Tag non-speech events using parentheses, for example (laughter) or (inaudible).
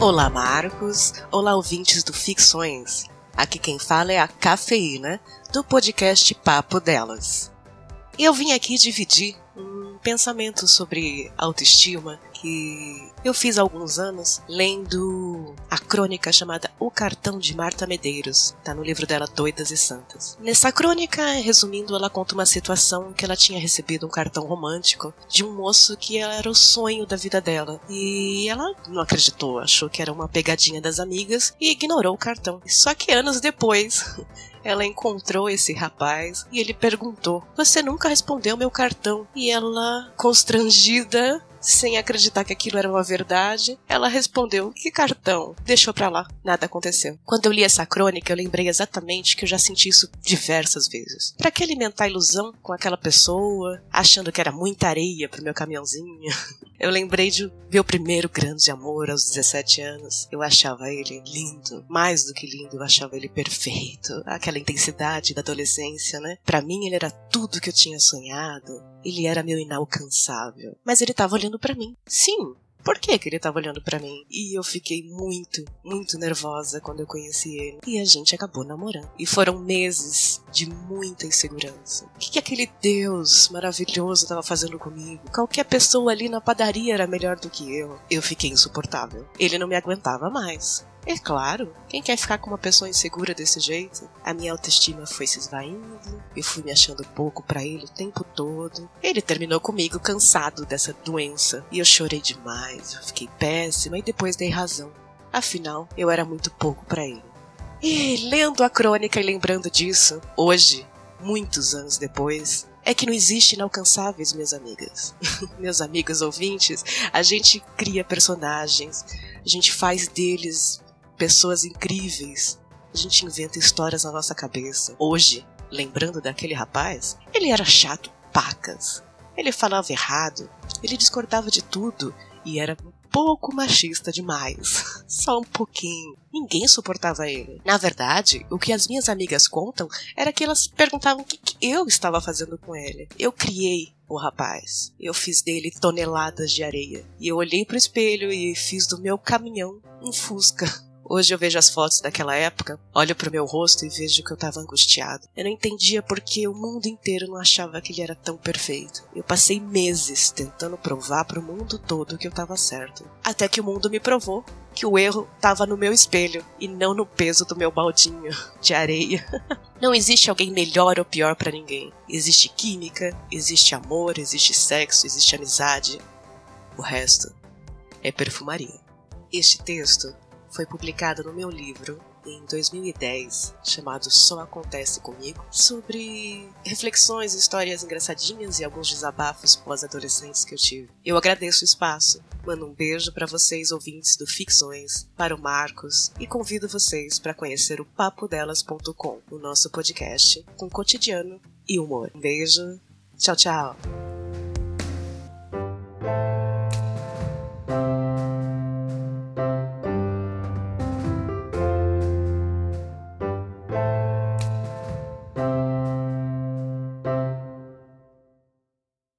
Olá, Marcos. Olá, ouvintes do Ficções. Aqui quem fala é a Cafeína, do podcast Papo Delas. E eu vim aqui dividir um pensamento sobre autoestima que eu fiz há alguns anos lendo a crônica chamada O Cartão de Marta Medeiros. Tá no livro dela Doidas e Santas. Nessa crônica, resumindo, ela conta uma situação que ela tinha recebido um cartão romântico de um moço que era o sonho da vida dela. E ela não acreditou, achou que era uma pegadinha das amigas e ignorou o cartão. Só que anos depois, (laughs) ela encontrou esse rapaz e ele perguntou: Você nunca respondeu meu cartão? E ela, constrangida, sem acreditar que aquilo era uma verdade, ela respondeu: Que cartão? Deixou pra lá. Nada aconteceu. Quando eu li essa crônica, eu lembrei exatamente que eu já senti isso diversas vezes. Para que alimentar a ilusão com aquela pessoa, achando que era muita areia pro meu caminhãozinho? (laughs) Eu lembrei de meu primeiro grande amor aos 17 anos. Eu achava ele lindo, mais do que lindo, eu achava ele perfeito. Aquela intensidade da adolescência, né? Para mim ele era tudo que eu tinha sonhado. Ele era meu inalcançável. Mas ele estava olhando para mim. Sim, por que, que ele estava olhando para mim? E eu fiquei muito, muito nervosa quando eu conheci ele. E a gente acabou namorando. E foram meses de muita insegurança. O que, que aquele Deus maravilhoso estava fazendo comigo? Qualquer pessoa ali na padaria era melhor do que eu. Eu fiquei insuportável. Ele não me aguentava mais. É claro, quem quer ficar com uma pessoa insegura desse jeito? A minha autoestima foi se esvaindo, eu fui me achando pouco para ele o tempo todo. Ele terminou comigo cansado dessa doença e eu chorei demais, eu fiquei péssima e depois dei razão. Afinal, eu era muito pouco para ele. E lendo a crônica e lembrando disso, hoje, muitos anos depois, é que não existe inalcançáveis, minhas amigas. (laughs) Meus amigos ouvintes, a gente cria personagens, a gente faz deles pessoas incríveis. A gente inventa histórias na nossa cabeça. Hoje, lembrando daquele rapaz, ele era chato, pacas. Ele falava errado, ele discordava de tudo e era um pouco machista demais. (laughs) Só um pouquinho. Ninguém suportava ele. Na verdade, o que as minhas amigas contam era que elas perguntavam o que, que eu estava fazendo com ele. Eu criei o rapaz. Eu fiz dele toneladas de areia. E eu olhei pro espelho e fiz do meu caminhão um Fusca. (laughs) Hoje eu vejo as fotos daquela época, olho pro meu rosto e vejo que eu tava angustiado. Eu não entendia porque o mundo inteiro não achava que ele era tão perfeito. Eu passei meses tentando provar pro mundo todo que eu tava certo. Até que o mundo me provou que o erro tava no meu espelho e não no peso do meu baldinho (laughs) de areia. (laughs) Não existe alguém melhor ou pior para ninguém. Existe química, existe amor, existe sexo, existe amizade. O resto é perfumaria. Este texto foi publicado no meu livro em 2010, chamado Só Acontece Comigo, sobre reflexões, histórias engraçadinhas e alguns desabafos pós-adolescentes que eu tive. Eu agradeço o espaço, mando um beijo para vocês ouvintes do Ficções, para o Marcos e convido vocês para conhecer o papodelas.com, o nosso podcast com cotidiano e humor. Um beijo, tchau, tchau.